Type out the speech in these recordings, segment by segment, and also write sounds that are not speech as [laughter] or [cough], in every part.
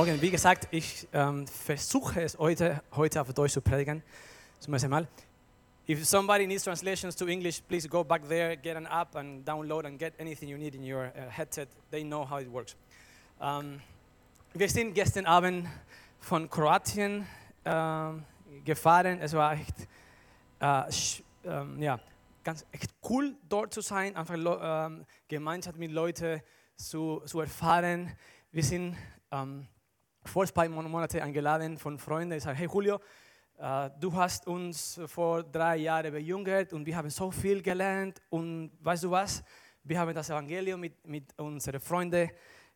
Morgen. Wie gesagt, ich ähm, versuche es heute, heute auf Deutsch zu predigen. Zum ersten Mal. If somebody needs translations to English, please go back there, get an app and download and get anything you need in your uh, headset. They know how it works. Ähm, wir sind gestern Abend von Kroatien ähm, gefahren. Es war echt, äh, ähm, ja, ganz echt cool dort zu sein, einfach ähm, Gemeinschaft mit Leuten zu, zu erfahren. Wir sind ähm, vor Mon- Monaten eingeladen von Freunden, die sagen, hey Julio, äh, du hast uns vor drei Jahren bejüngert und wir haben so viel gelernt und weißt du was, wir haben das Evangelium mit, mit unseren Freunden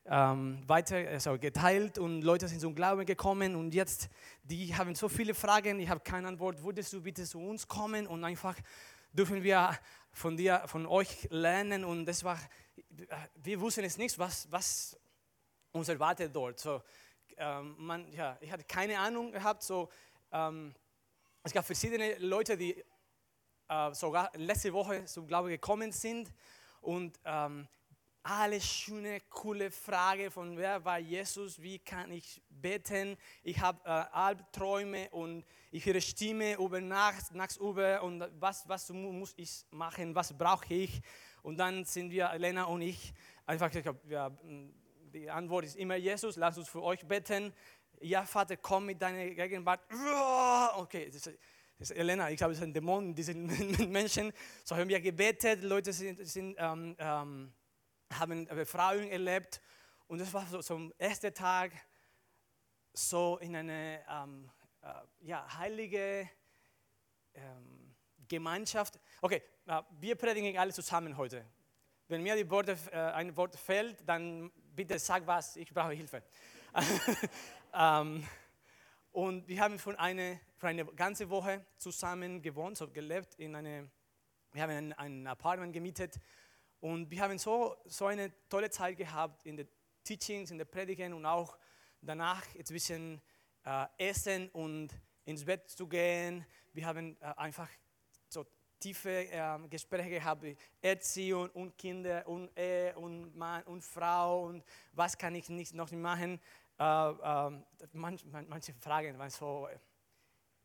ähm, weiter also geteilt und Leute sind zum Glauben gekommen und jetzt, die haben so viele Fragen, ich habe keine Antwort, würdest du bitte zu uns kommen und einfach dürfen wir von dir, von euch lernen? Und das war, wir wussten es nicht, was, was uns erwartet dort. So, ähm, man, ja, ich hatte keine Ahnung gehabt, so, ähm, es gab verschiedene Leute, die äh, sogar letzte Woche zum Glauben gekommen sind und ähm, alle schöne, coole Frage von wer war Jesus, wie kann ich beten, ich habe äh, Albträume und ich höre Stimme über Nacht, nachts über und was, was mu- muss ich machen, was brauche ich? Und dann sind wir, Elena und ich, einfach gesagt, ja, die Antwort ist immer Jesus, lass uns für euch beten. Ja, Vater, komm mit deiner Gegenwart. Okay, das ist, das ist Elena, ich glaube, es ist ein Dämon, diese [laughs] Menschen. So haben wir gebetet, Leute sind, sind, ähm, ähm, haben Befreiung erlebt. Und das war so zum ersten Tag so in eine ähm, äh, ja, heilige ähm, Gemeinschaft. Okay, äh, wir predigen alle zusammen heute. Wenn mir die Worte, äh, ein Wort fällt, dann bitte sag was, ich brauche Hilfe. [laughs] ähm, und wir haben für eine, für eine ganze Woche zusammen gewohnt, so gelebt in eine, wir haben ein, ein Apartment gemietet und wir haben so, so eine tolle Zeit gehabt in den Teachings, in den Predigen und auch danach ein bisschen äh, essen und ins Bett zu gehen. Wir haben äh, einfach tiefe ähm, Gespräche gehabt, Erziehung und Kinder und Ehe und Mann und Frau und was kann ich nicht noch machen. Äh, ähm, manch, man, manche Fragen waren so, äh,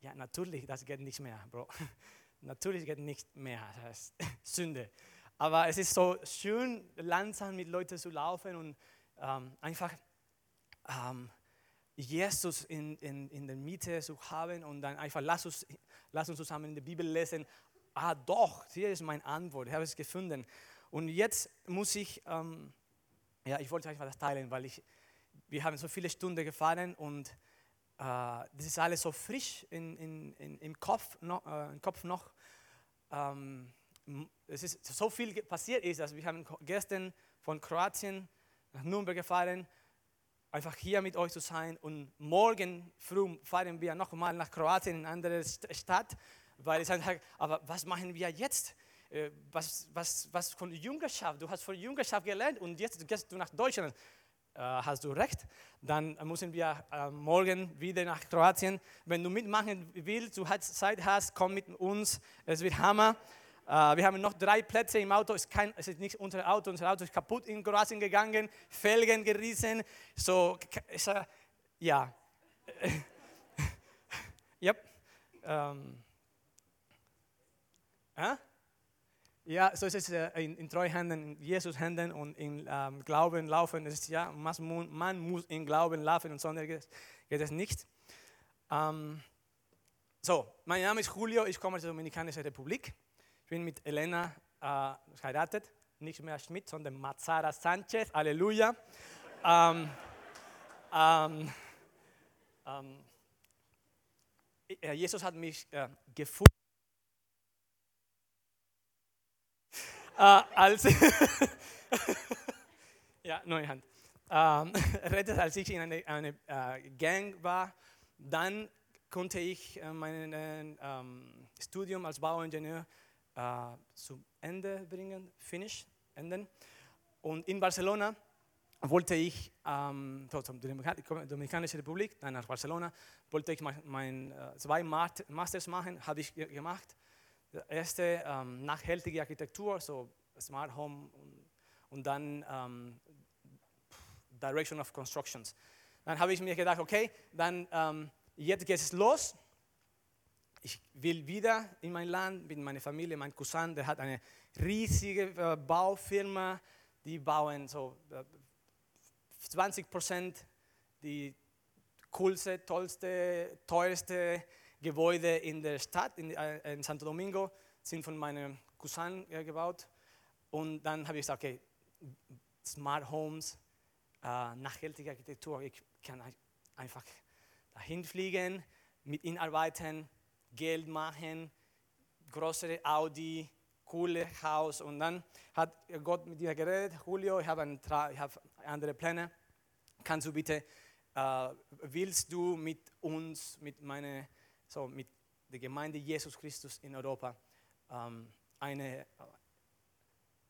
ja natürlich, das geht nicht mehr, Bro. [laughs] natürlich geht nicht mehr, das ist [laughs] Sünde. Aber es ist so schön, langsam mit Leuten zu laufen und ähm, einfach ähm, Jesus in, in, in der Mitte zu haben und dann einfach, lass uns, lass uns zusammen in der Bibel lesen. Ah, doch, hier ist meine Antwort, ich habe es gefunden. Und jetzt muss ich, ähm, ja, ich wollte einfach das teilen, weil ich, wir haben so viele Stunden gefahren und äh, das ist alles so frisch in, in, in, im, Kopf noch, äh, im Kopf noch. Ähm, es ist so viel passiert ist, also wir haben gestern von Kroatien nach Nürnberg gefahren, einfach hier mit euch zu sein und morgen früh fahren wir nochmal nach Kroatien in eine andere St- Stadt, weil ich sage, aber was machen wir jetzt? Äh, Was, was, was von Jüngerschaft? Du hast von Jüngerschaft gelernt und jetzt gehst du nach Deutschland. Äh, hast du recht, dann müssen wir äh, morgen wieder nach Kroatien. Wenn du mitmachen willst, du Zeit hast, komm mit uns, es wird Hammer. Wir haben noch drei Plätze im Auto, es kein, es ist nicht unser Auto, unser Auto ist kaputt in Kroatien gegangen, Felgen gerissen, so, ja. [laughs] yep. Ähm. Ja, so ist es äh, in, in treuen Händen, in Jesus Händen und in ähm, Glauben laufen. Es ist, ja, man, mu- man muss in Glauben laufen und sonst geht geht es nicht. Ähm, so, mein Name ist Julio, ich komme aus der Dominikanischen Republik. Ich bin mit Elena äh, verheiratet, nicht mehr Schmidt, sondern Mazara Sanchez. Halleluja. ähm, ähm, ähm, äh, Jesus hat mich äh, gefunden. Als [laughs] ja, neue Hand. Ähm, [laughs] rettet, als ich in einer eine, äh, Gang war, dann konnte ich äh, mein äh, ähm, Studium als Bauingenieur äh, zu Ende bringen, finish, enden. Und in Barcelona wollte ich ähm, zur Dominika- Dominikanischen Republik, dann nach Barcelona, wollte ich mein, mein äh, zwei Masters machen, habe ich ge- gemacht. Erste ähm, nachhaltige Architektur, so Smart Home und, und dann ähm, Direction of Constructions. dann habe ich mir gedacht, okay, dann ähm, jetzt geht es los. Ich will wieder in mein Land mit meiner Familie. Mein Cousin, der hat eine riesige äh, Baufirma, die bauen so äh, 20 Prozent die coolste, tollste, teuerste Gebäude in der Stadt, in, äh, in Santo Domingo, sind von meinem Cousin äh, gebaut. Und dann habe ich gesagt, okay, Smart Homes, äh, nachhaltige Architektur, ich kann einfach dahin fliegen, mit ihnen arbeiten, Geld machen, größere Audi, coole Haus. Und dann hat Gott mit dir geredet, Julio, ich habe, habe andere Pläne. Kannst du bitte, äh, willst du mit uns, mit meiner, so mit der Gemeinde Jesus Christus in Europa, ähm, eine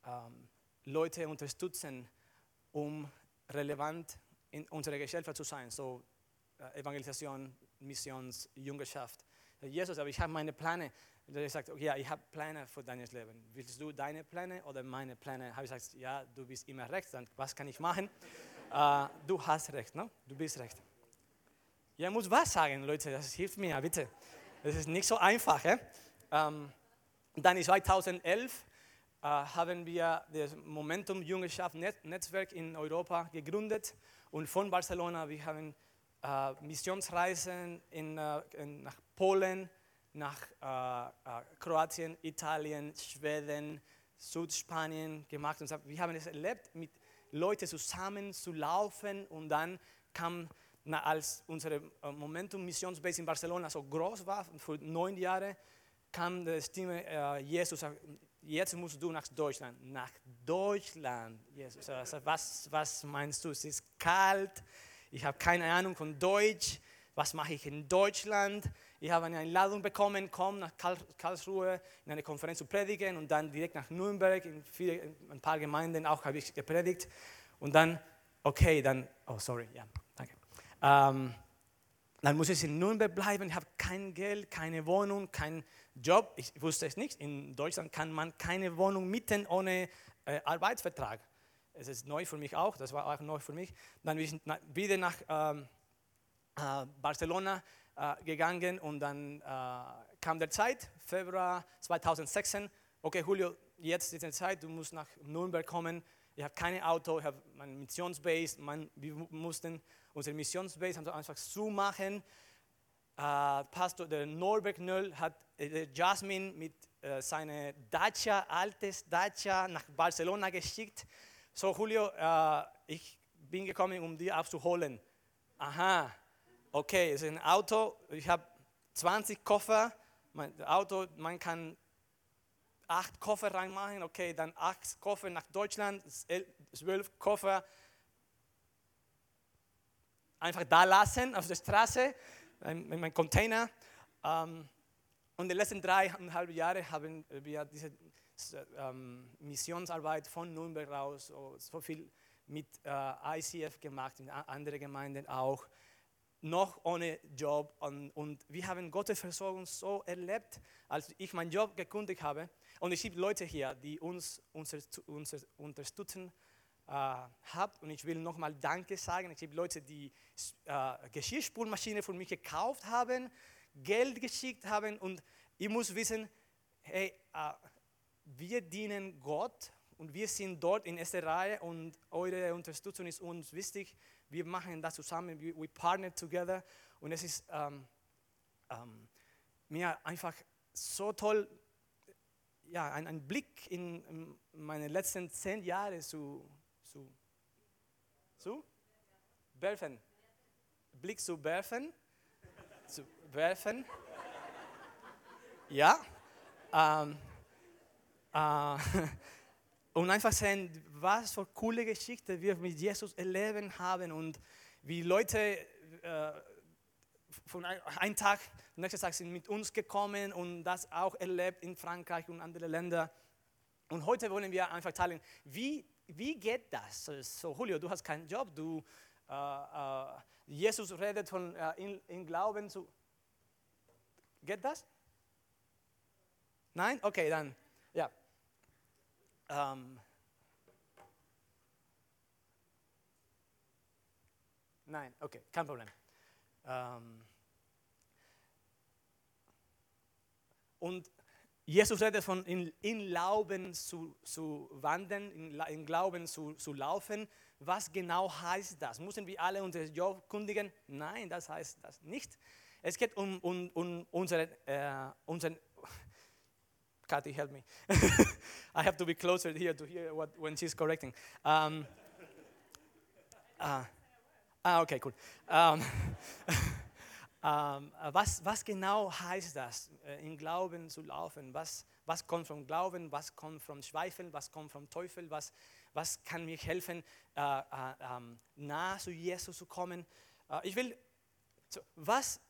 ähm, Leute unterstützen, um relevant in unserer Gesellschaft zu sein, so äh, Evangelisation, Missions, Jüngerschaft. Jesus, aber ich habe meine Pläne. Er sagt, okay, ja, ich habe Pläne für dein Leben. Willst du deine Pläne oder meine Pläne? Habe ich gesagt, ja, du bist immer recht, dann was kann ich machen? uh, [laughs] du hast recht, ne? du bist recht. Ja, muss was sagen, Leute, das hilft mir, bitte. Das ist nicht so einfach. Eh? Um, dann in 2011 uh, haben wir das Momentum Jüngerschaft Netzwerk in Europa gegründet und von Barcelona, wir haben uh, Missionsreisen in, in, nach Polen, nach Kroatien, Italien, Schweden, Südspanien gemacht. Und wir haben es erlebt, mit Leuten zusammen zu laufen und dann kam als unsere Momentum Missionsbase in Barcelona so groß war, für neun Jahre, kam die Stimme, äh, Jesus, jetzt musst du nach Deutschland. Nach Deutschland, Jesus. Also, was, was meinst du? Es ist kalt, ich habe keine Ahnung von Deutsch. Was mache ich in Deutschland? Ich habe eine Einladung bekommen, komm nach Karlsruhe in eine Konferenz zu predigen und dann direkt nach Nürnberg, in, viele, in ein paar Gemeinden auch habe ich gepredigt. Und dann, okay, dann, oh sorry, ja, danke. Ähm, dann muss ich in Nürnberg bleiben, ich habe kein Geld, keine Wohnung, kein Job. Ich wusste es nicht, in Deutschland kann man keine Wohnung mieten ohne äh, Arbeitsvertrag. Es ist neu für mich auch, das war auch neu für mich. Dann bin ich wieder nach ähm, äh, Barcelona äh, gegangen und dann äh, kam der Zeit, Februar 2016. Okay, Julio, jetzt ist die Zeit, du musst nach Nürnberg kommen. Ich habe kein Auto, ich habe meine Missionsbase. Man, wir mussten unsere Missionsbase einfach zumachen. Äh, Pastor der Norbert Nöll hat äh, Jasmin mit äh, seiner Dacia, altes Dacia, nach Barcelona geschickt. So, Julio, äh, ich bin gekommen, um die abzuholen. Aha, okay, es ist ein Auto, ich habe 20 Koffer, mein Auto, man kann acht Koffer reinmachen, okay, dann acht Koffer nach Deutschland, zwölf Koffer einfach da lassen auf der Straße, in meinem Container. Ähm, und die letzten dreieinhalb Jahre haben wir diese ähm, Missionsarbeit von Nürnberg raus, so viel mit äh, ICF gemacht, in anderen Gemeinden auch noch ohne Job. Und, und wir haben Gottes Versorgung so erlebt, als ich meinen Job gekündigt habe. Und es gibt Leute hier, die uns, uns, uns unterstützen äh, haben. Und ich will nochmal Danke sagen. Es gibt Leute, die äh, Geschirrspülmaschine von mir gekauft haben, Geld geschickt haben. Und ich muss wissen, hey, äh, wir dienen Gott und wir sind dort in erster Reihe und eure Unterstützung ist uns wichtig wir machen das zusammen, we, we partner together und es ist ähm, ähm, mir einfach so toll, ja, ein, ein Blick in, meine letzten zehn Jahre zu, zu, zu werfen. Blick zu werfen, zu werfen. Ja. Ähm, äh, [laughs] Und einfach sehen, was für coole Geschichte wir mit Jesus erleben haben und wie Leute äh, von einem Tag, nächsten Tag sind mit uns gekommen und das auch erlebt in Frankreich und anderen Ländern. Und heute wollen wir einfach teilen, wie, wie geht das? So, Julio, du hast keinen Job, du, äh, äh, Jesus redet von äh, in, in Glauben zu. Geht das? Nein? Okay, dann, ja. Ähm, Nein, okay, kein Problem. Ähm, und Jesus redet von in, in Glauben zu, zu wandeln, in, in Glauben zu, zu laufen. Was genau heißt das? Müssen wir alle unser Job kundigen? Nein, das heißt das nicht. Es geht um, um, um unsere, äh, unseren. [laughs] Kathy, help me. [laughs] I have to be closer here to hear what when she's correcting. Um, [laughs] ah, ah, okay, cool. Um, was, was genau heißt das, äh, im Glauben zu laufen? Was, was kommt vom Glauben, was kommt vom Zweifeln, was kommt vom Teufel, was, was kann mir helfen, äh, äh, ähm, nah zu Jesus zu kommen? Äh, ich will, so, was,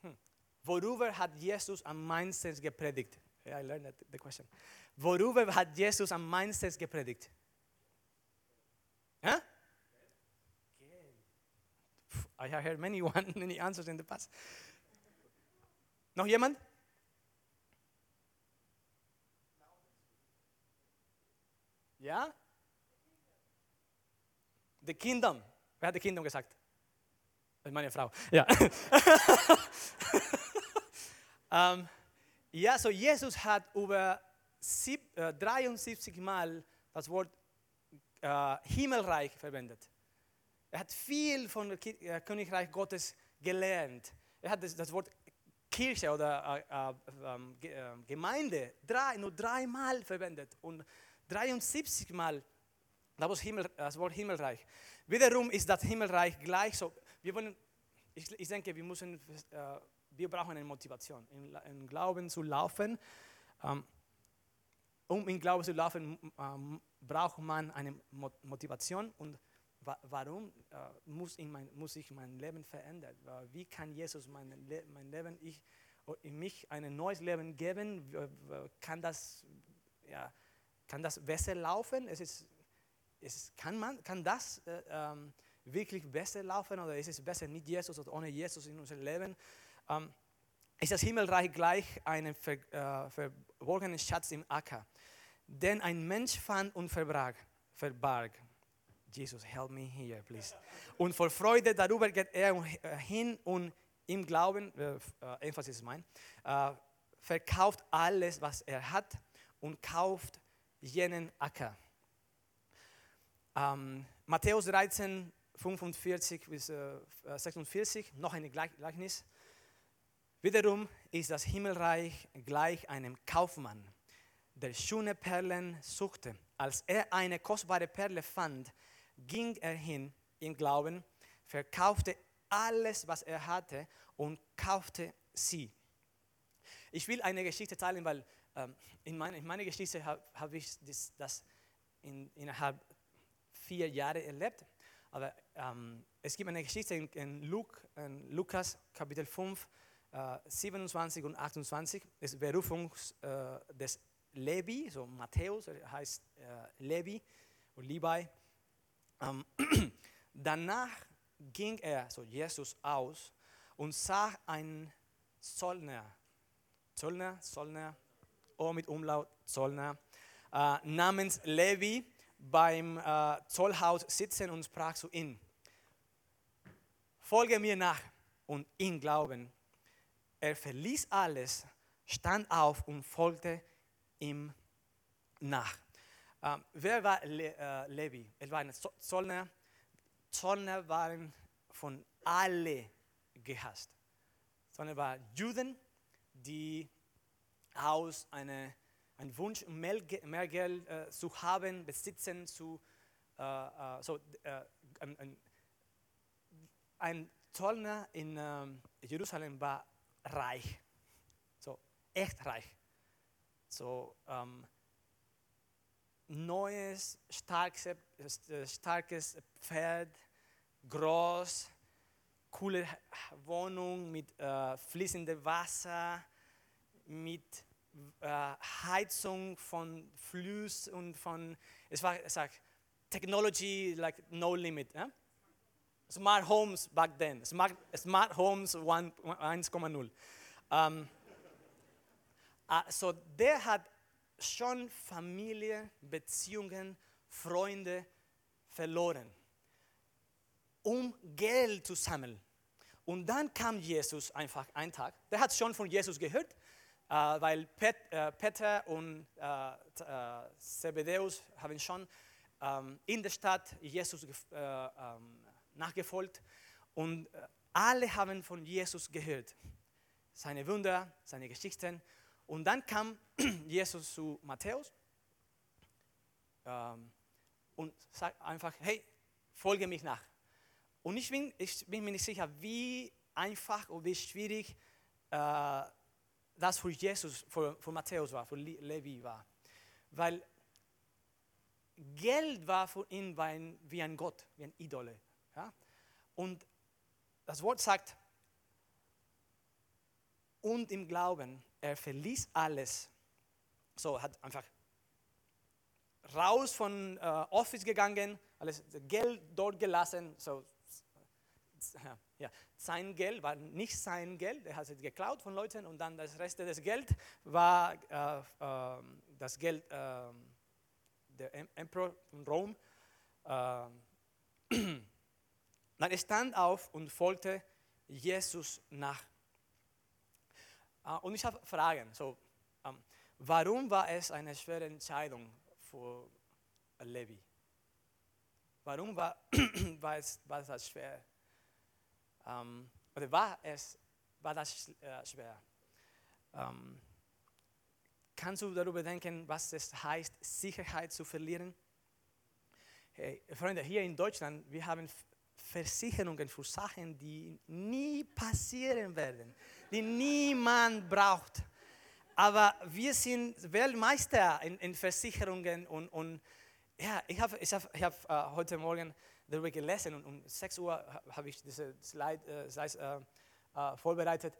hm, worüber hat Jesus am meisten gepredigt? Yeah, I learned that, the question. Worüber hat Jesus am meisten gepredigt? I have heard many [laughs] one, many answers in the past. Noch jemand? Ja? The Kingdom. Wer hat the Kingdom gesagt? Meine Frau. Ja. ähm, ja, so Jesus hat über uh, sieb, äh, 73 Mal das Wort äh, uh, Himmelreich verwendet. Er hat viel von äh, Königreich Gottes gelernt. Er hat das, Wort Kirche oder äh, äh, ähm, Ge- äh, Gemeinde drei, nur dreimal verwendet und 73 Mal das Wort, Himmelreich. Wiederum ist das Himmelreich gleich so. Wir wollen, ich, ich denke, wir müssen, wir brauchen eine Motivation, im, La- im Glauben zu laufen. Ähm, um im Glauben zu laufen, ähm, braucht man eine Mo- Motivation und wa warum äh, muss, ich mein, muss ich mein Leben verändern? Wie kann Jesus mein, Le mein Leben, ich, in mich ein neues Leben geben? Kann das, ja, kann das besser laufen? Es ist, es kann, man, kann das äh, ähm, wirklich besser laufen oder ist es besser mit Jesus oder ohne Jesus in unserem Leben? Ähm, ist das Himmelreich gleich einem ver, äh, verborgenen Schatz im Acker, den ein Mensch fand und verbarg. verbarg. Jesus, help me here, please. Und vor Freude darüber geht er äh, hin und im Glauben, äh, äh, Emphasis ist mein, äh, verkauft alles, was er hat und kauft jenen Acker. Ähm, Matthäus 13, 45 bis äh, 46, noch ein Gleich- Gleichnis. Wiederum ist das Himmelreich gleich einem Kaufmann, der schöne Perlen suchte. Als er eine kostbare Perle fand, ging er hin im Glauben, verkaufte alles, was er hatte und kaufte sie. Ich will eine Geschichte teilen, weil ähm, in, meine, in meiner Geschichte habe hab ich das, das in, innerhalb vier Jahre erlebt. Aber ähm, es gibt eine Geschichte in, in, Luke, in Lukas Kapitel 5, äh, 27 und 28. Das ist Berufung äh, des Levi, so Matthäus, heißt äh, Levi oder Levi. Ähm, [clears throat] danach ging er, so Jesus, aus und sah einen Zollner, Zollner, Zollner, O mit Umlaut, Zollner, äh, namens Levi beim äh, Zollhaus sitzen und sprach zu ihm, folge mir nach und ihn glauben. Er verließ alles, stand auf und folgte ihm nach. Ähm, wer war Le äh, Levi? Er war ein Zo- Zollner. Zollner waren von alle gehasst. Zollner waren Juden, die aus einem ein Wunsch, mehr, mehr Geld äh, zu haben, besitzen, zu, äh, äh, so, äh, ein, ein, ein Zollner in ähm, Jerusalem war reich, so echt reich. So ähm, neues, starkes, äh, starkes Pferd, groß, coole Wohnung mit äh, fließendem Wasser, mit äh, Heizung von Flüss und von, es war, es sagt, Technology like no limit. Ja? Smart Homes back then, Smart, smart Homes 1 1,0. Ähm, also der hat schon Familie, Beziehungen, Freunde verloren. um Geld zu sammeln. Und dann kam Jesus einfach einen Tag. Der hat schon von Jesus gehört, äh, weil äh, Peter und äh, Zebedeus haben schon ähm, in der Stadt Jesus äh, ähm, nachgefolgt. Und alle haben von Jesus gehört. Seine Wunder, seine Geschichten. Und dann kam [clears throat] Jesus zu Matthäus ähm, und sagt einfach, hey, folge mich nach. Und ich bin, ich bin mir nicht sicher, wie einfach oder wie schwierig äh, das für Jesus, für, für Matthäus war, für Levi war. Weil Geld war für ihn wie ein Gott, wie ein Idole. Ja? Und das Wort sagt, und im Glauben, er verließ alles. So, hat einfach raus von äh, Office gegangen, alles Geld dort gelassen. So, [laughs] ja, sein Geld war nicht sein Geld, er hat es geklaut von Leuten und dann das Rest des Geld war äh, äh, das Geld äh, der Emperor von Rom. Ähm, [clears throat] dann er stand auf und folgte Jesus nach. Äh, und ich habe Fragen. So, ähm, warum war es eine schwere Entscheidung für Levi? Warum war, [clears throat] war, es, war das schwer? Ähm, oder war es war das äh, schwer? Ähm, kannst du darüber denken, was es heißt, Sicherheit zu verlieren? Hey, Freunde, hier in Deutschland, wir haben Versicherungen für Sachen, die nie passieren werden, die niemand braucht. Aber wir sind Weltmeister in, in Versicherungen und, und ja, ich habe ich hab, ich hab, uh, heute Morgen darüber gelesen und um 6 Uhr habe ich diese Slide, uh, Slides uh, vorbereitet.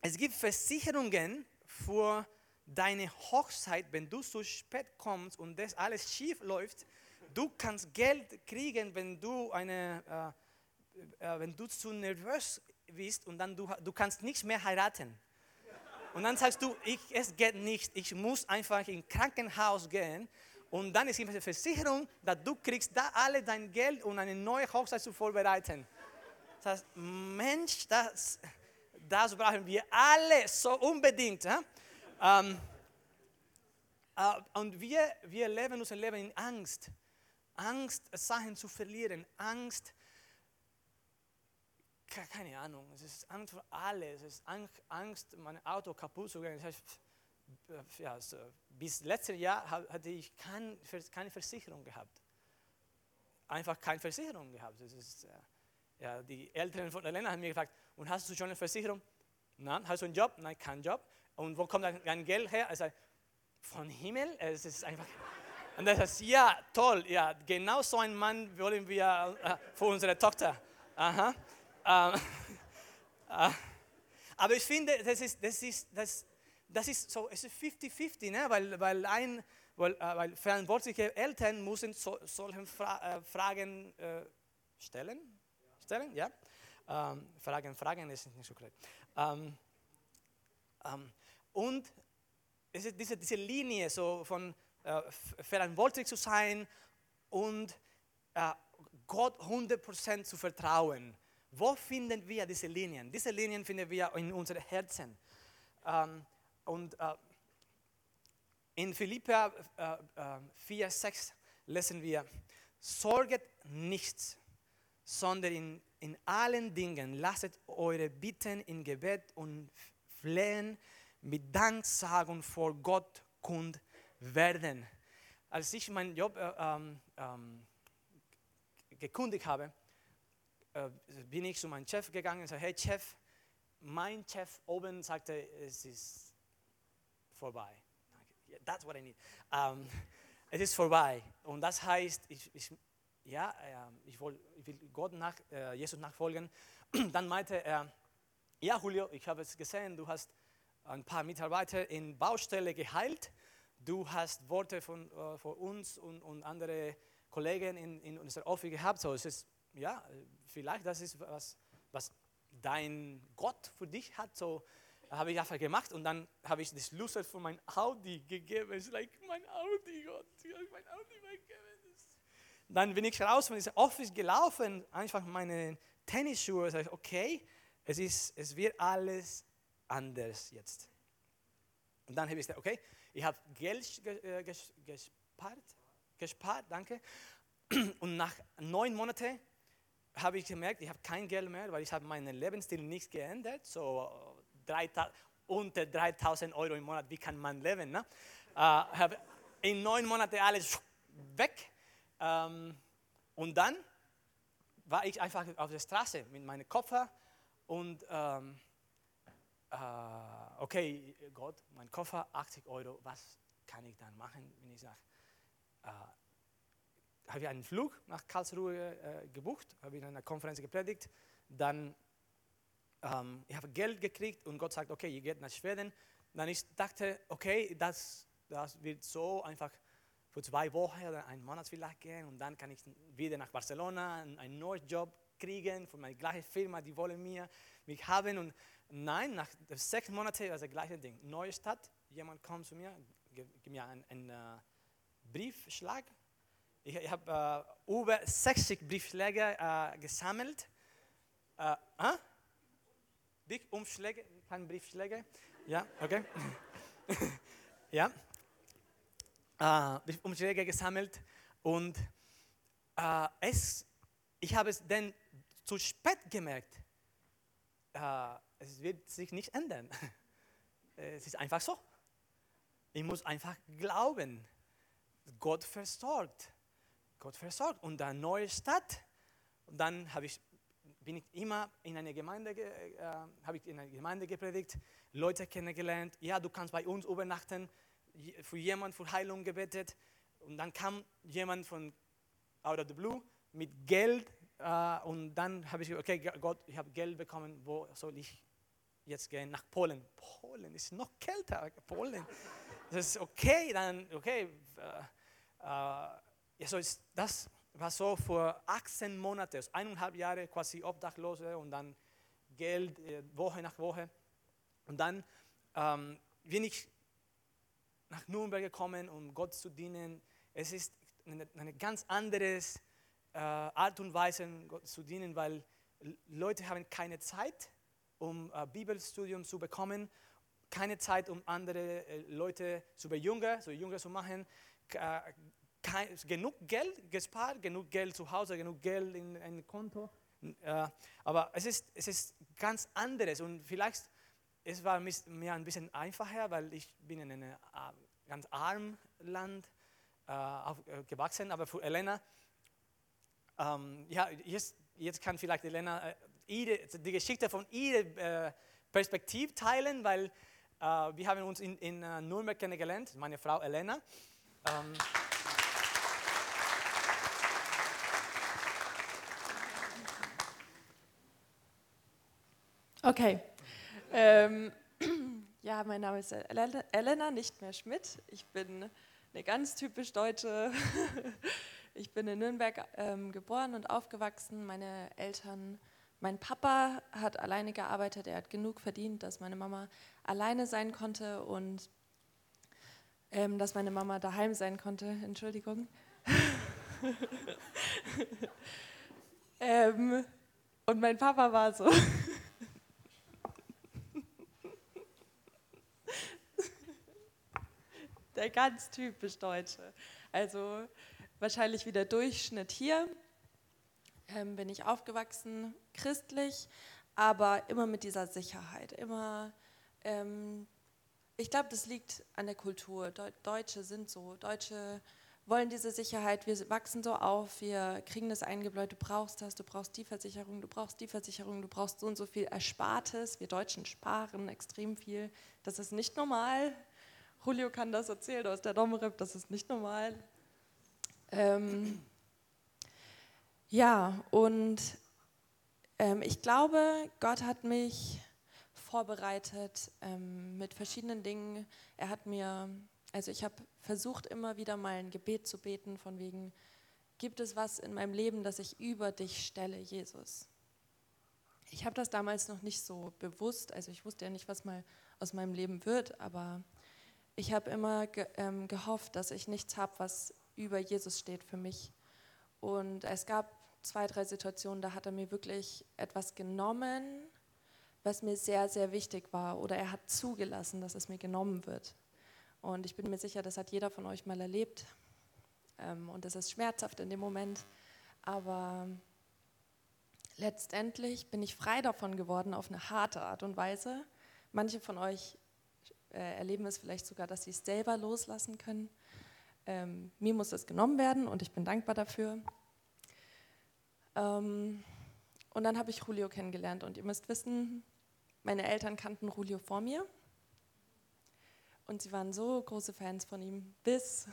Es gibt Versicherungen für deine Hochzeit, wenn du zu spät kommst und das alles schief läuft. Du kannst Geld kriegen, wenn du, eine, äh, wenn du zu nervös bist und dann du, du kannst nicht mehr heiraten. Und dann sagst du, ich, es geht nicht, ich muss einfach ins Krankenhaus gehen und dann ist die Versicherung, dass du kriegst da alle dein Geld, um eine neue Hochzeit zu vorbereiten. Das heißt, Mensch, das, das brauchen wir alle so unbedingt. Ja? Ähm, äh, und wir, wir leben unser Leben in Angst. Angst, Sachen zu verlieren. Angst, keine Ahnung, es ist Angst für alles. Es ist Angst, mein Auto kaputt zu gehen. Das heißt, ja, so, bis letztes Jahr hatte ich kein, keine Versicherung gehabt. Einfach keine Versicherung gehabt. Das ist, ja, die Eltern von Elena haben mir gefragt, und hast du schon eine Versicherung? Nein. Hast du einen Job? Nein, kein Job. Und wo kommt dein Geld her? Also, von Himmel? Es ist einfach... [laughs] Und das heißt, ja, toll, ja, genau so einen Mann wollen wir äh, für unsere Tochter. Aha. Ähm, [laughs] äh, aber ich finde, das ist, das ist, das, das ist so, es ist 50-50, ne? weil, weil, ein, weil, äh, weil verantwortliche Eltern müssen so, solche Fra äh, Fragen äh, stellen. Stellen, ja? Ähm, Fragen, Fragen ist nicht so korrekt. Ähm, ähm, und es ist diese, diese Linie so von äh, verantwortlich zu sein und äh, Gott 100% zu vertrauen. Wo finden wir diese Linien? Diese Linien finden wir in unseren Herzen. Ähm, und äh, in Philippa äh, 4, äh, 6 lesen wir, sorget nichts, sondern in, in allen Dingen lasset eure Bitten in Gebet und Flehen mit Danksagung vor Gott kund werden. Als ich meinen Job äh, ähm, ähm, gekundigt habe, äh, bin ich zu meinem Chef gegangen und sagte, hey Chef, mein Chef oben sagte, es ist vorbei. That's what I need. Um, es ist vorbei. Und das heißt, ich, ich ja, äh, will, ich will Gott nach, äh, Jesus nachfolgen. [clears throat] Dann meinte er, ja Julio, ich habe es gesehen, du hast ein paar Mitarbeiter in Baustelle geheilt. Du hast Worte von, äh, von uns und, und andere Kollegen in, in unserer Office gehabt. So, es ist, ja, vielleicht das ist was, was dein Gott für dich hat. So habe ich einfach gemacht und dann habe ich das Schlüssel von meinem Audi gegeben. Es ist like, mein Audi, Gott, mein Audi weggegeben. dann bin ich raus von diesem Office gelaufen, einfach meine Tennisschuhe. Sag ich, okay, es, ist, es wird alles anders jetzt. Und dann habe ich gesagt, okay, ich habe Geld äh, gespart, gespart, danke. [clears throat] Und nach neun Monaten habe ich gemerkt, ich habe kein Geld mehr, weil ich habe meinen Lebensstil nicht geändert. So drei, unter 3000 Euro im Monat, wie kann man leben? Ne? Äh, habe in neun Monaten alles weg. Ähm, und dann war ich einfach auf der Straße mit meinem Koffer und ähm, äh, okay, Gott, mein Koffer, 80 Euro, was kann ich dann machen, wenn ich sage, äh, habe ich einen Flug nach Karlsruhe äh, gebucht, habe in einer Konferenz gepredigt, dann ähm, ich habe Geld gekriegt und Gott sagt, okay, ihr geht nach Schweden. Dann ich dachte, okay, das, das wird so einfach für zwei Wochen oder einen Monat vielleicht gehen und dann kann ich wieder nach Barcelona einen neuen Job kriegen für meine gleiche Firma, die wollen mir, mich haben und nein, nach sechs Monaten war das gleiche Ding. Neue Stadt, jemand kommt zu mir, gibt mir einen, einen uh, Briefschlag. Ich, ich habe uh, über 60 Briefschläge uh, gesammelt. Äh, Briefumschläge, keine Briefschläge. Ja, okay. [laughs] ja. Äh, Briefumschläge gesammelt und äh, es, ich habe es dann zu spät gemerkt. Äh, es wird sich nicht ändern. [laughs] Es ist einfach so. Ich muss einfach glauben. Gott versorgt. Gott versorgt. Und eine neue Stadt. Und dann habe ich bin ich immer in einer Gemeinde, äh, habe ich in einer Gemeinde gepredigt, Leute kennengelernt. Ja, du kannst bei uns übernachten. Für jemanden für Heilung gebetet. Und dann kam jemand von out of the blue mit Geld. Äh, und dann habe ich okay, Gott, ich habe Geld bekommen. Wo soll ich jetzt gehen? Nach Polen. Polen ist noch kälter. Polen. Das ist okay, dann, okay. Äh, äh, so ist das war so vor 18 Monaten, also eineinhalb Jahre quasi Obdachlose und dann Geld äh, Woche nach Woche. Und dann ähm, bin ich nach Nürnberg gekommen, um Gott zu dienen. Es ist eine, eine ganz andere äh, Art und Weise, Gott zu dienen, weil Leute haben keine Zeit, um äh, Bibelstudium zu bekommen, keine Zeit, um andere äh, Leute zu bejungen, so Jünger zu machen, kein, genug Geld gespart, genug Geld zu Hause, genug Geld in ein Konto. Äh, aber es ist, es ist ganz anderes und vielleicht es war mir ein bisschen einfacher, weil ich bin in einem äh, ganz armen Land äh, aufgewachsen, aber für Elena, ähm, ja, jetzt, jetzt kann vielleicht Elena äh, ihre, die Geschichte von ihrer äh, Perspektive teilen, weil äh, wir haben uns in, in Nürnberg kennengelernt, meine Frau Elena. Ähm, Okay. Ähm, [clears throat] ja, mein Name ist Elena, nicht mehr Schmidt. Ich bin eine ganz typisch deutsche. [laughs] ich bin in Nürnberg ähm, geboren und aufgewachsen. Meine Eltern, mein Papa hat alleine gearbeitet. Er hat genug verdient, dass meine Mama alleine sein konnte und ähm, dass meine Mama daheim sein konnte. Entschuldigung. [laughs] ähm, und mein Papa war so. [laughs] der ganz typisch Deutsche. Also wahrscheinlich wie der Durchschnitt hier. Ähm, bin ich aufgewachsen, christlich, aber immer mit dieser Sicherheit. Immer, ähm, ich glaube, das liegt an der Kultur. Deutsche sind so. Deutsche wollen diese Sicherheit. Wir wachsen so auf. Wir kriegen das eingebläut. Du brauchst das. Du brauchst die Versicherung. Du brauchst die Versicherung. Du brauchst so und so viel Erspartes. Wir Deutschen sparen extrem viel. Das ist nicht normal. Julio kann das erzählen aus der Domrep, das ist nicht normal. Ähm, ja, und ähm, ich glaube, Gott hat mich vorbereitet ähm, mit verschiedenen Dingen. Er hat mir, also ich habe versucht immer wieder mal ein Gebet zu beten von wegen, gibt es was in meinem Leben, das ich über dich stelle, Jesus? Ich habe das damals noch nicht so bewusst, also ich wusste ja nicht, was mal aus meinem Leben wird, aber ich habe immer ge ähm, gehofft, dass ich nichts habe, was über Jesus steht für mich. Und es gab zwei, drei Situationen, da hat er mir wirklich etwas genommen, was mir sehr, sehr wichtig war. Oder er hat zugelassen, dass es mir genommen wird. Und ich bin mir sicher, das hat jeder von euch mal erlebt. Ähm, und es ist schmerzhaft in dem Moment. Aber letztendlich bin ich frei davon geworden auf eine harte Art und Weise. Manche von euch äh, erleben es vielleicht sogar, dass sie es selber loslassen können. Ähm, mir muss es genommen werden und ich bin dankbar dafür. Ähm, und dann habe ich Julio kennengelernt und ihr müsst wissen, meine Eltern kannten Julio vor mir und sie waren so große Fans von ihm, bis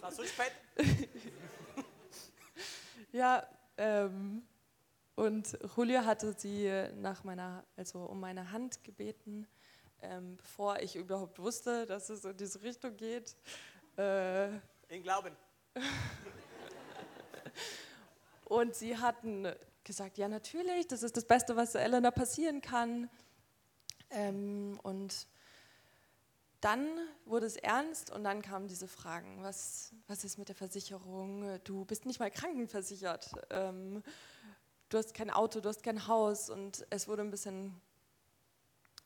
War so spät? [laughs] ja, ähm, und Julio hatte sie nach meiner, also um meine Hand gebeten, ähm, bevor ich überhaupt wusste, dass es in diese Richtung geht. Äh, In Glauben. [laughs] und sie hatten gesagt, ja natürlich, das ist das Beste, was Elena passieren kann. Ähm, und dann wurde es ernst und dann kamen diese Fragen, was, was ist mit der Versicherung? Du bist nicht mal krankenversichert. Ähm, du hast kein Auto, du hast kein Haus und es wurde ein bisschen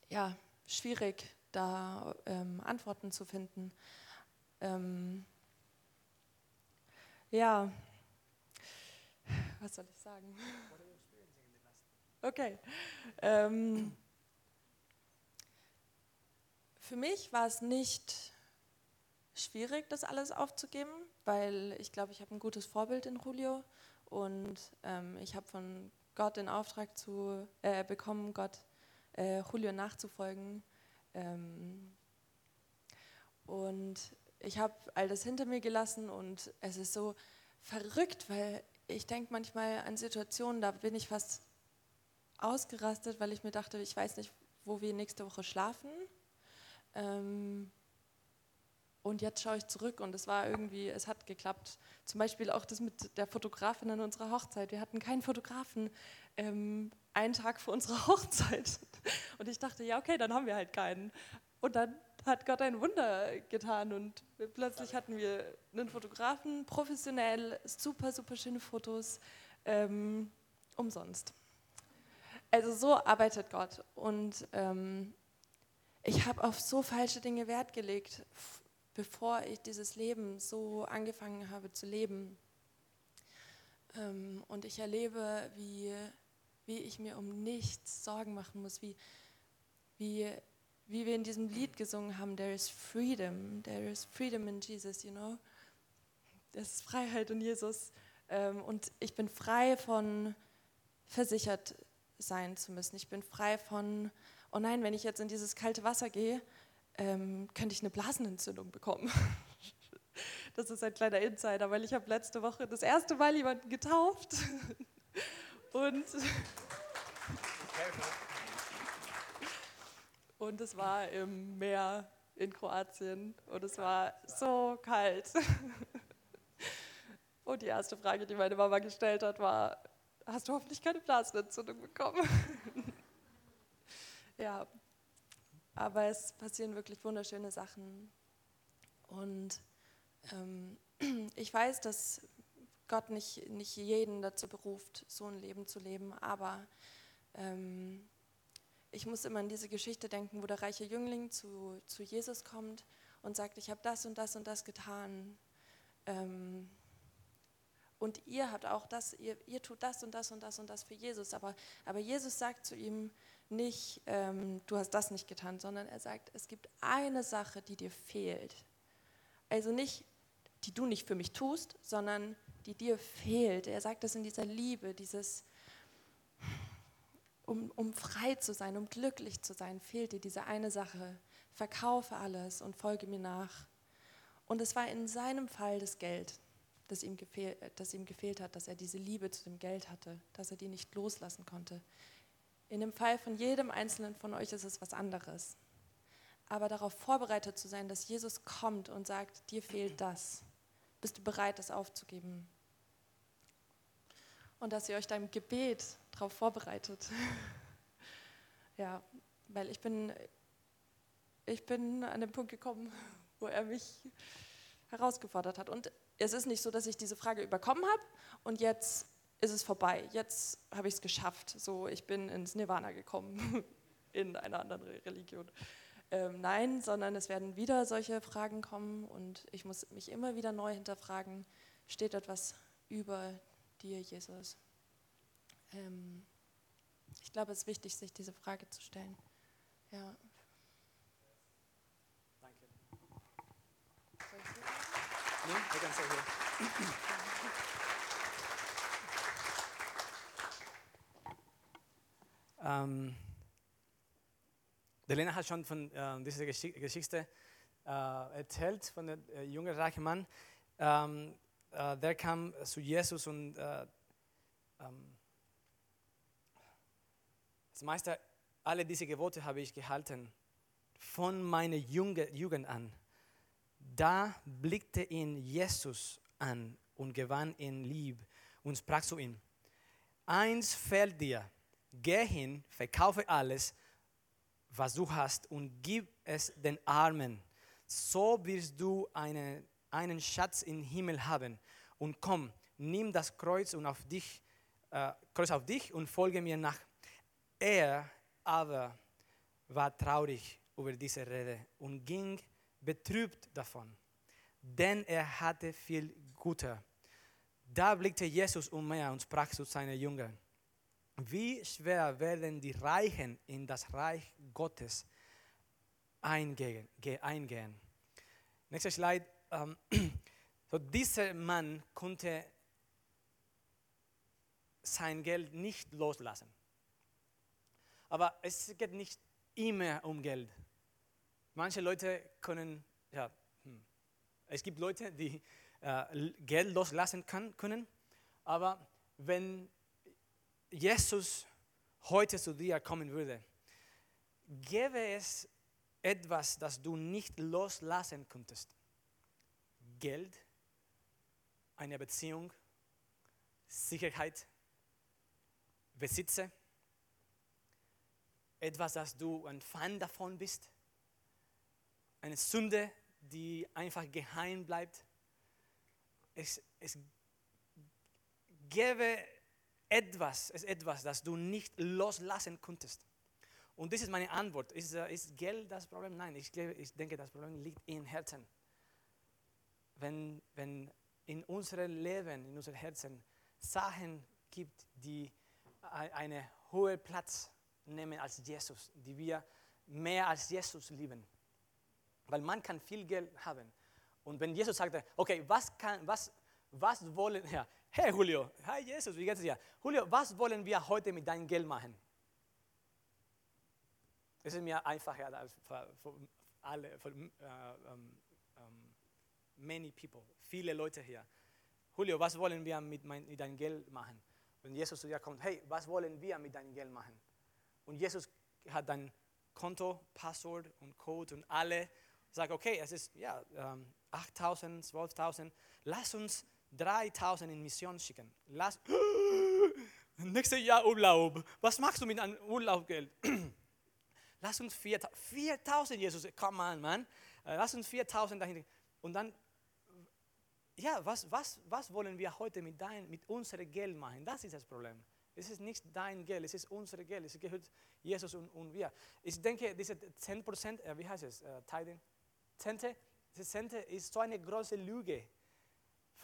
ja, schwierig, da ähm, Antworten zu finden. Ähm, ja, was soll ich sagen? Okay. Ähm, für mich war es nicht schwierig, das alles aufzugeben, weil ich glaube, ich habe ein gutes Vorbild in Julio und ähm, ich habe von Gott den Auftrag zu, äh, bekommen, Gott äh, Julio nachzufolgen. Ähm, und ich habe all das hinter mir gelassen und es ist so verrückt, weil ich denke manchmal an Situationen, da bin ich fast ausgerastet, weil ich mir dachte, ich weiß nicht, wo wir nächste Woche schlafen. Ähm, und jetzt schaue ich zurück und es war irgendwie, es hat geklappt. Zum Beispiel auch das mit der Fotografin an unserer Hochzeit. Wir hatten keinen Fotografen ähm, einen Tag vor unserer [laughs] Hochzeit. Und ich dachte, ja, okay, dann haben wir halt keinen. Und dann hat Gott ein Wunder getan und plötzlich hatten wir einen Fotografen, professionell, super, super schöne Fotos, ähm, umsonst. Also so arbeitet Gott. Und ähm, ich habe auf so falsche Dinge Wert gelegt, bevor ich dieses Leben so angefangen habe zu leben. Ähm, und ich erlebe, wie, wie ich mir um nichts Sorgen machen muss, wie, wie, wie wir in diesem Lied gesungen haben, There is freedom, there is freedom in Jesus, you know. Das ist Freiheit in Jesus. Ähm, und ich bin frei von versichert sein zu müssen. Ich bin frei von oh nein, wenn ich jetzt in dieses kalte Wasser gehe, ähm, könnte ich eine Blasenentzündung bekommen. [laughs] Das ist ein kleiner Insider, weil ich habe letzte Woche das erste Mal jemanden getauft. [laughs] Und, und es war im Meer in Kroatien und es war so kalt. [laughs] Und die erste Frage, die meine Mama gestellt hat, war, hast du hoffentlich keine Blasenentzündung bekommen? Ja, aber es passieren wirklich wunderschöne Sachen. Und ähm, [clears throat] ich weiß, dass Gott nicht, nicht jeden dazu beruft, so ein Leben zu leben, aber ähm, ich muss immer an diese Geschichte denken, wo der reiche Jüngling zu, zu Jesus kommt und sagt, ich habe das und das und das getan. Ähm, und ihr habt auch das, ihr, ihr tut das und das und das und das für Jesus. Aber, aber Jesus sagt zu ihm, nicht, ähm, du hast das nicht getan, sondern er sagt, es gibt eine Sache, die dir fehlt. Also nicht, die du nicht für mich tust, sondern die dir fehlt. Er sagt das in dieser Liebe, dieses, um, um frei zu sein, um glücklich zu sein, fehlt dir diese eine Sache. Verkaufe alles und folge mir nach. Und es war in seinem Fall das Geld, das ihm, gefehl, das ihm gefehlt hat, dass er diese Liebe zu dem Geld hatte, dass er die nicht loslassen konnte. In dem Fall von jedem Einzelnen von euch ist es was anderes. Aber darauf vorbereitet zu sein, dass Jesus kommt und sagt, dir fehlt das. Bist du bereit, das aufzugeben? Und dass ihr euch da im Gebet darauf vorbereitet. [laughs] ja, weil ich bin, ich bin an den Punkt gekommen, [laughs] wo er mich herausgefordert hat. Und es ist nicht so, dass ich diese Frage überkommen habe und jetzt ist es vorbei. Jetzt habe ich es geschafft. So, ich bin ins Nirvana gekommen [laughs] in einer anderen Religion. Ähm, nein, sondern es werden wieder solche Fragen kommen und ich muss mich immer wieder neu hinterfragen, steht etwas über dir, Jesus? Ähm, ich glaube, es ist wichtig, sich diese Frage zu stellen. Ja. Danke. Nee, wir können so hier. Ähm, der Lena hat schon von äh, dieser Gesch Geschichte äh, erzählt, von dem äh, jungen reichen Mann. Ähm, äh, der kam zu Jesus und äh, ähm, Meister, alle diese Gebote habe ich gehalten, von meiner Jugend an. Da blickte ihn Jesus an und gewann ihn lieb und sprach zu ihm, eins fällt dir, geh hin, verkaufe alles, was du hast und gib es den Armen. So wirst du eine, einen Schatz im Himmel haben. Und komm, nimm das Kreuz, und auf dich, äh, Kreuz auf dich und folge mir nach. Er aber war traurig über diese Rede und ging betrübt davon, denn er hatte viel Guter. Da blickte Jesus umher und sprach zu seinen Jüngern, wie schwer werden die Reichen in das Reich Gottes eingehen. eingehen. Nächster Slide. Ähm, [clears throat] so dieser Mann konnte sein Geld nicht loslassen. Aber es geht nicht immer um Geld. Manche Leute können, ja, hm. es gibt Leute, die äh, Geld loslassen kann, können, aber wenn Jesus heute zu dir kommen würde, gäbe es etwas, das du nicht loslassen könntest. Geld, eine Beziehung, Sicherheit, Besitze, etwas, das du ein Fan davon bist, eine Sünde, die einfach geheim bleibt. Es, es gäbe etwas, ist etwas, das du nicht loslassen konntest. Und das ist meine Antwort. Ist, äh, ist Geld das Problem? Nein, ich, ich denke, das Problem liegt in Herzen. Wenn, wenn in unserem Leben, in unserem Herzen Sachen gibt, die einen hohen Platz nehmen als Jesus, die wir mehr als Jesus lieben. Weil man kann viel Geld haben. Und wenn Jesus sagte, okay, was, kann, was, was wollen, [laughs] ja, Hey Julio, hi Jesus, wie geht's dir? Julio, was wollen wir heute mit deinem Geld machen? Es ist mir einfacher als für, alle, für um, um, many people, viele Leute hier. Julio, was wollen wir mit, mein, mit deinem Geld machen? Wenn Jesus zu dir kommt, hey, was wollen wir mit deinem Geld machen? Und Jesus hat dein Konto, Passwort und Code und alle sagt, okay, es ist ja, ähm, 8.000, 12.000, lass uns 3000 in Mission schicken. Lass, [gasps] nächstes Jahr Urlaub. Was machst du mit einem Urlaubgeld? [clears throat] Lass uns 4000, 4000 Jesus, come on, man. Äh, lass uns 4000 dahin. Und dann, ja, was, was, was wollen wir heute mit, dein, mit unserem Geld machen? Das ist das Problem. Es ist nicht dein Geld, es ist unser Geld. Es gehört Jesus und, und wir. Ich denke, diese 10% äh, wie heißt es, äh? Zente, diese Zente ist so eine große Lüge.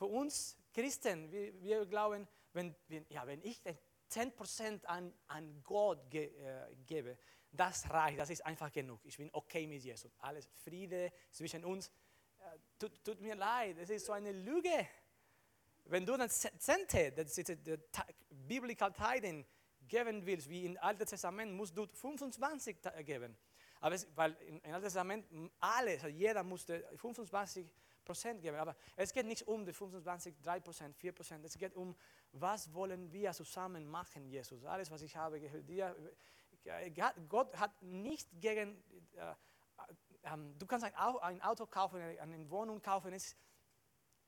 Für uns Christen, wir, wir glauben, wenn, wenn, ja, wenn ich 10% an, an Gott ge, äh, gebe, das reicht, das ist einfach genug. Ich bin okay mit Jesus. Alles Friede zwischen uns. Äh, tut, tut, mir leid, es ist so eine Lüge. Wenn du dann Zente, das ist der Biblical Tithing, geben willst, wie im Alten Testament, musst du 25 geben. Aber es, weil im Alten Testament alles, also jeder musste 25 Prozent geben. Aber es geht nicht um die 25, 3 Prozent, 4 Prozent. Es geht um, was wollen wir zusammen machen, Jesus. Alles, was ich habe gehört dir. Gott hat nicht gegen, äh, äh, du kannst ein, ein Auto kaufen, eine Wohnung kaufen. Es,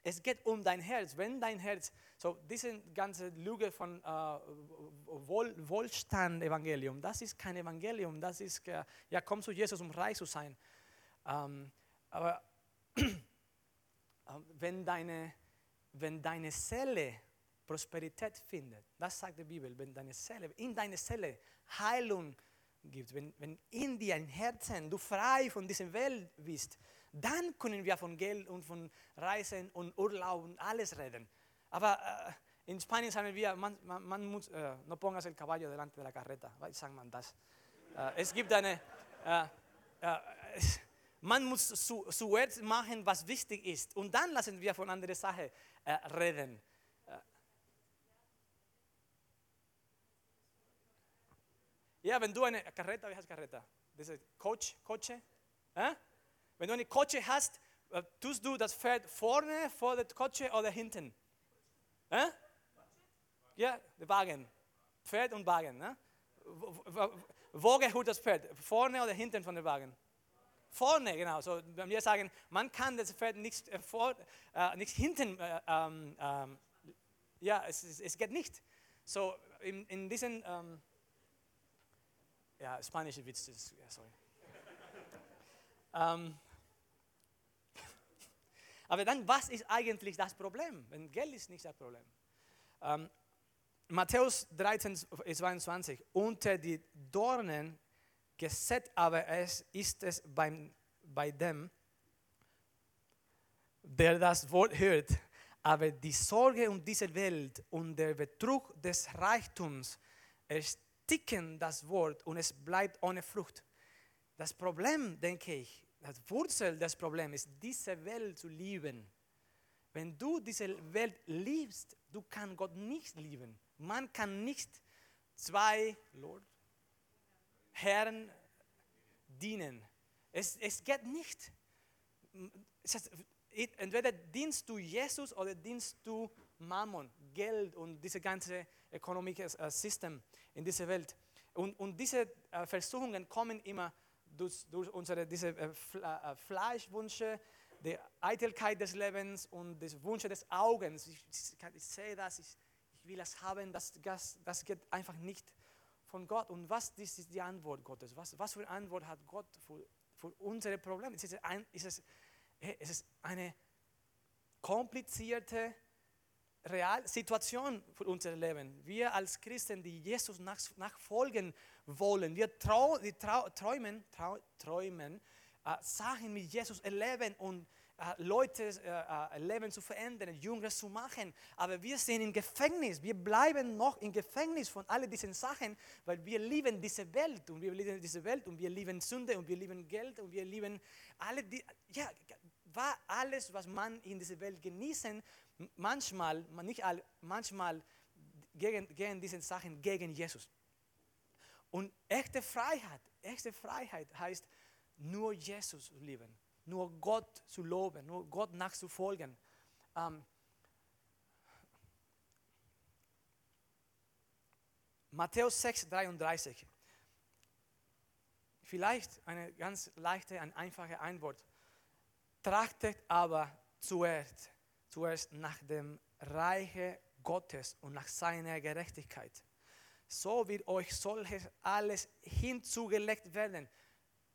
es geht um dein Herz. Wenn dein Herz, so diese ganze Lüge von äh, Wohl, Wohlstand-Evangelium, das ist kein Evangelium. Das ist, äh, ja, komm zu Jesus, um reich zu sein. Ähm, aber wenn deine, wenn deine Seele Prosperität findet, das sagt die Bibel, wenn deine Seele, in deine Seele Heilung gibt, wenn, wenn in dir ein Herzen du frei von dieser Welt bist, dann können wir von Geld und von Reisen und Urlaub und alles reden. Aber äh, in Spanien sagen wir, man, man, man muss, äh, no pongas el caballo delante de la carreta, sagt man das? Äh, es gibt eine, äh, äh, man muss zu, zuerst machen, was wichtig ist und dann lassen wir von anderen Sachen äh, reden. Äh. Ja, wenn du eine Carreta, wie heißt Carreta? Diese Coach, Coche? Äh? Wenn du eine Coche hast, äh, tust du das Pferd vorne vor der Coche oder hinten? Äh? Ja, der Wagen. Pferd und Wagen. Ne? Wo gehört das Pferd? Vorne oder hinten von dem Wagen? Vorne, genau. So, wenn wir sagen, man kann das Pferd nicht, äh, äh, nicht hinten, äh, ähm, ähm, ja, es, es, geht nicht. So, in, in diesen, ähm, ja, spanische Witz, ist, ja, sorry. [laughs] ähm, [laughs] aber dann, was ist eigentlich das Problem? Wenn Geld ist nicht das Problem. Ähm, Matthäus 13, 22, unter die Dornen gesetzt, aber es ist es beim, bei dem, der das Wort hört, aber die Sorge um diese Welt und der Betrug des Reichtums ersticken das Wort und es bleibt ohne Frucht. Das Problem, denke ich, das Wurzel des Problems ist, diese Welt zu lieben. Wenn du diese Welt liebst, du kannst Gott nicht lieben. Man kann nicht zwei Lord, Herren dienen. Es, es geht nicht. Es heißt, entweder dienst du Jesus oder dienst du Mammon, Geld und dieses ganze ökonomische äh, System in dieser Welt. Und, und diese äh, Versuchungen kommen immer durch, durch unsere diese äh, Fleischwünsche, die Eitelkeit des Lebens und das Wunsch des Augens. Ich, ich, ich sehe das, ich, ich, will das haben, das, das, das geht einfach nicht von Gott. Und was ist die Antwort Gottes? Was, was für eine Antwort hat Gott für, für unsere Probleme? Es, ist es, ist es eine komplizierte Realsituation für unser Leben. Wir als Christen, die Jesus nach, nachfolgen wollen, wir, trau, trau, träumen, trau, träumen äh, Sachen mit Jesus erleben und Leute äh, äh, Leben zu verändern, Jünger zu machen. Aber wir sind im Gefängnis. Wir bleiben noch im Gefängnis von all diesen Sachen, weil wir lieben diese Welt und wir lieben diese Welt und wir lieben Sünde und wir lieben Geld und wir lieben alle die, ja, war alles, was man in dieser Welt genießen, manchmal, nicht all, manchmal gegen, gegen diese Sachen gegen Jesus. Und echte Freiheit, echte Freiheit heißt nur Jesus lieben, nur Gott zu loben, nur Gott nachzufolgen. Ähm, Matthäus 6, 33. Vielleicht eine ganz leichte, ein einfache Einwort. Trachtet aber zuerst zuerst nach dem Reiche Gottes und nach seiner Gerechtigkeit. So wird euch solches alles hinzugelegt werden.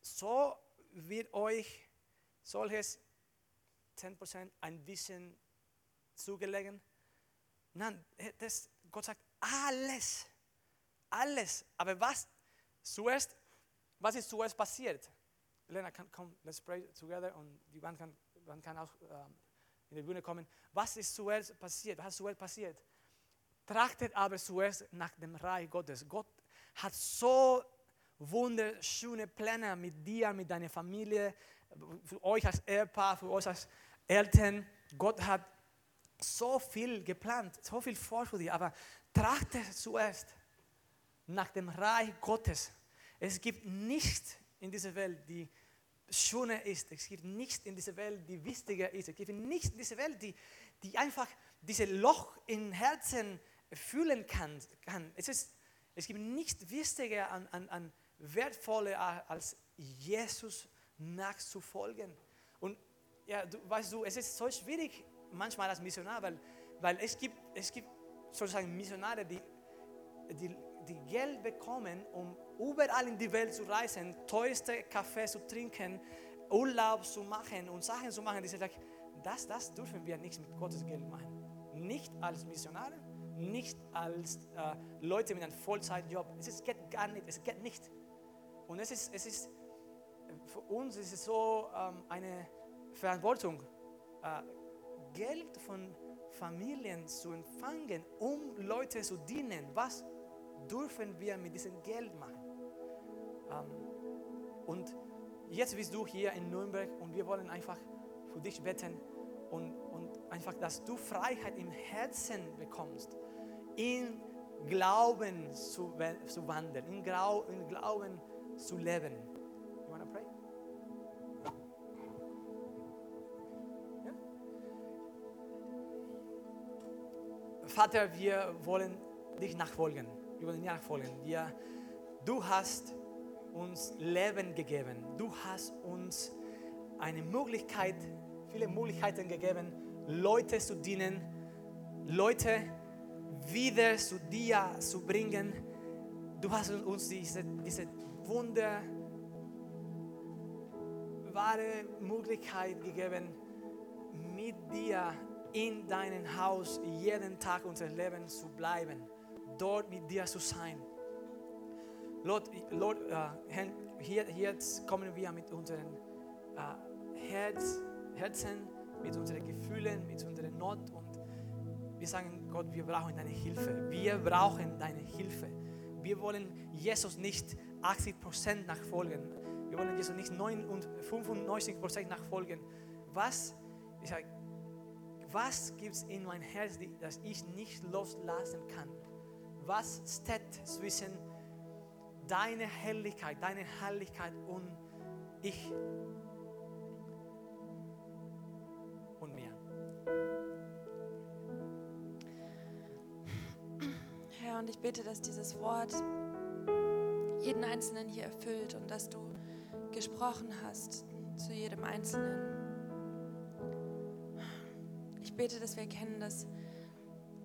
So wird euch solches 10% ein bisschen zugelegen. Nein, das, Gott sagt alles, alles. Aber was zuerst, was ist zuerst passiert? Lena, komm, let's pray together und die Band kann, Band kann auch ähm, in die Bühne kommen. Was ist zuerst passiert? Was ist zuerst passiert? Trachtet aber zuerst nach dem Reich Gottes. Gott hat so wunderschöne Pläne mit dir, mit deiner Familie, für euch als Ehepaar, für euch als Eltern. Gott hat so viel geplant, so viel vor für dich, aber trachte zuerst nach dem Reich Gottes. Es gibt nichts in dieser Welt, die schöner ist. Es gibt nichts in dieser Welt, die wichtiger ist. Es gibt nichts in dieser Welt, die, die einfach dieses Loch im Herzen fühlen kann. kann. Es, ist, es gibt nichts wichtiger an, an, an wertvoller als Jesus nachzufolgen. Und ja, du, weißt du, es ist so schwierig manchmal als Missionar, weil, weil es, gibt, es gibt sozusagen Missionare, die, die, die Geld bekommen, um überall in die Welt zu reisen, teuerste Kaffee zu trinken, Urlaub zu machen und Sachen zu machen, die sagen, das, das dürfen wir nicht mit Gottes Geld machen. Nicht als Missionare, nicht als äh, Leute mit einem Vollzeitjob. Es geht gar nicht, es geht nicht. Und es ist, es ist für uns ist es so ähm, eine Verantwortung, äh, Geld von Familien zu empfangen, um Leute zu dienen. Was dürfen wir mit diesem Geld machen? Ähm, und jetzt bist du hier in Nürnberg und wir wollen einfach für dich beten und, und einfach, dass du Freiheit im Herzen bekommst, in Glauben zu, zu wandeln, in, Glau, in Glauben zu leben. Vater, wir wollen dich nachfolgen. Wir wollen dir nachfolgen. Wir, du hast uns Leben gegeben. Du hast uns eine Möglichkeit, viele Möglichkeiten gegeben, Leute zu dienen, Leute wieder zu dir zu bringen. Du hast uns diese, diese wunderbare Möglichkeit gegeben, mit dir in deinem Haus jeden Tag unseres Lebens zu bleiben, dort mit dir zu sein. Lord, Lord uh, hier, jetzt kommen wir mit unseren uh, Herz, Herzen, mit unseren Gefühlen, mit unserer Not und wir sagen, Gott, wir brauchen deine Hilfe. Wir brauchen deine Hilfe. Wir wollen Jesus nicht 80% nachfolgen. Wir wollen Jesus nicht 95% nachfolgen. Was, ich sage, was gibt es in mein Herz, das ich nicht loslassen kann? Was steht zwischen deine Herrlichkeit, deine Herrlichkeit und ich und mir. Herr, und ich bete, dass dieses Wort jeden Einzelnen hier erfüllt und dass du gesprochen hast zu jedem Einzelnen. Ich bete, dass wir erkennen, dass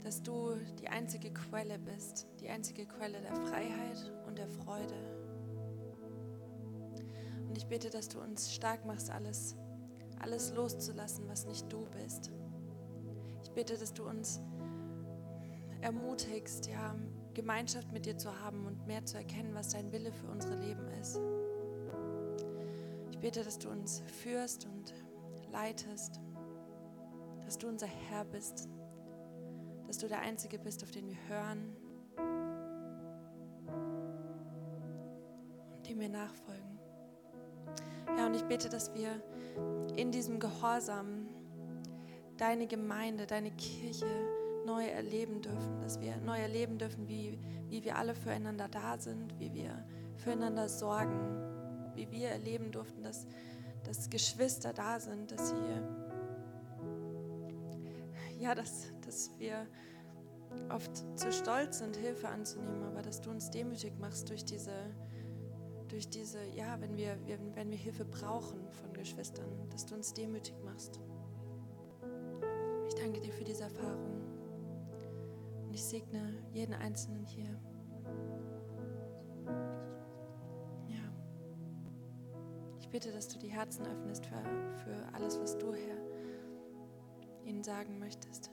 dass du die einzige Quelle bist, die einzige Quelle der Freiheit und der Freude. Und ich bitte, dass du uns stark machst, alles, alles loszulassen, was nicht du bist. Ich bitte, dass du uns ermutigst, ja, Gemeinschaft mit dir zu haben und mehr zu erkennen, was dein Wille für unsere Leben ist. Ich bitte, dass du uns führst und leitest, dass du unser Herr bist, dass du der Einzige bist, auf den wir hören und dem wir nachfolgen. Ja, und ich bete, dass wir in diesem Gehorsam deine Gemeinde, deine Kirche neu erleben dürfen, dass wir neu erleben dürfen, wie, wie wir alle füreinander da sind, wie wir füreinander sorgen, wie wir erleben durften, dass, dass Geschwister da sind, dass sie ja, dass, dass wir oft zu stolz sind, Hilfe anzunehmen, aber dass du uns demütig machst durch diese, durch diese, ja, wenn wir, wenn wir Hilfe brauchen von Geschwistern, dass du uns demütig machst. Ich danke dir für diese Erfahrung und ich segne jeden Einzelnen hier. Ja. Ich bitte, dass du die Herzen öffnest für, für alles, was du, Herr, ihnen sagen möchtest.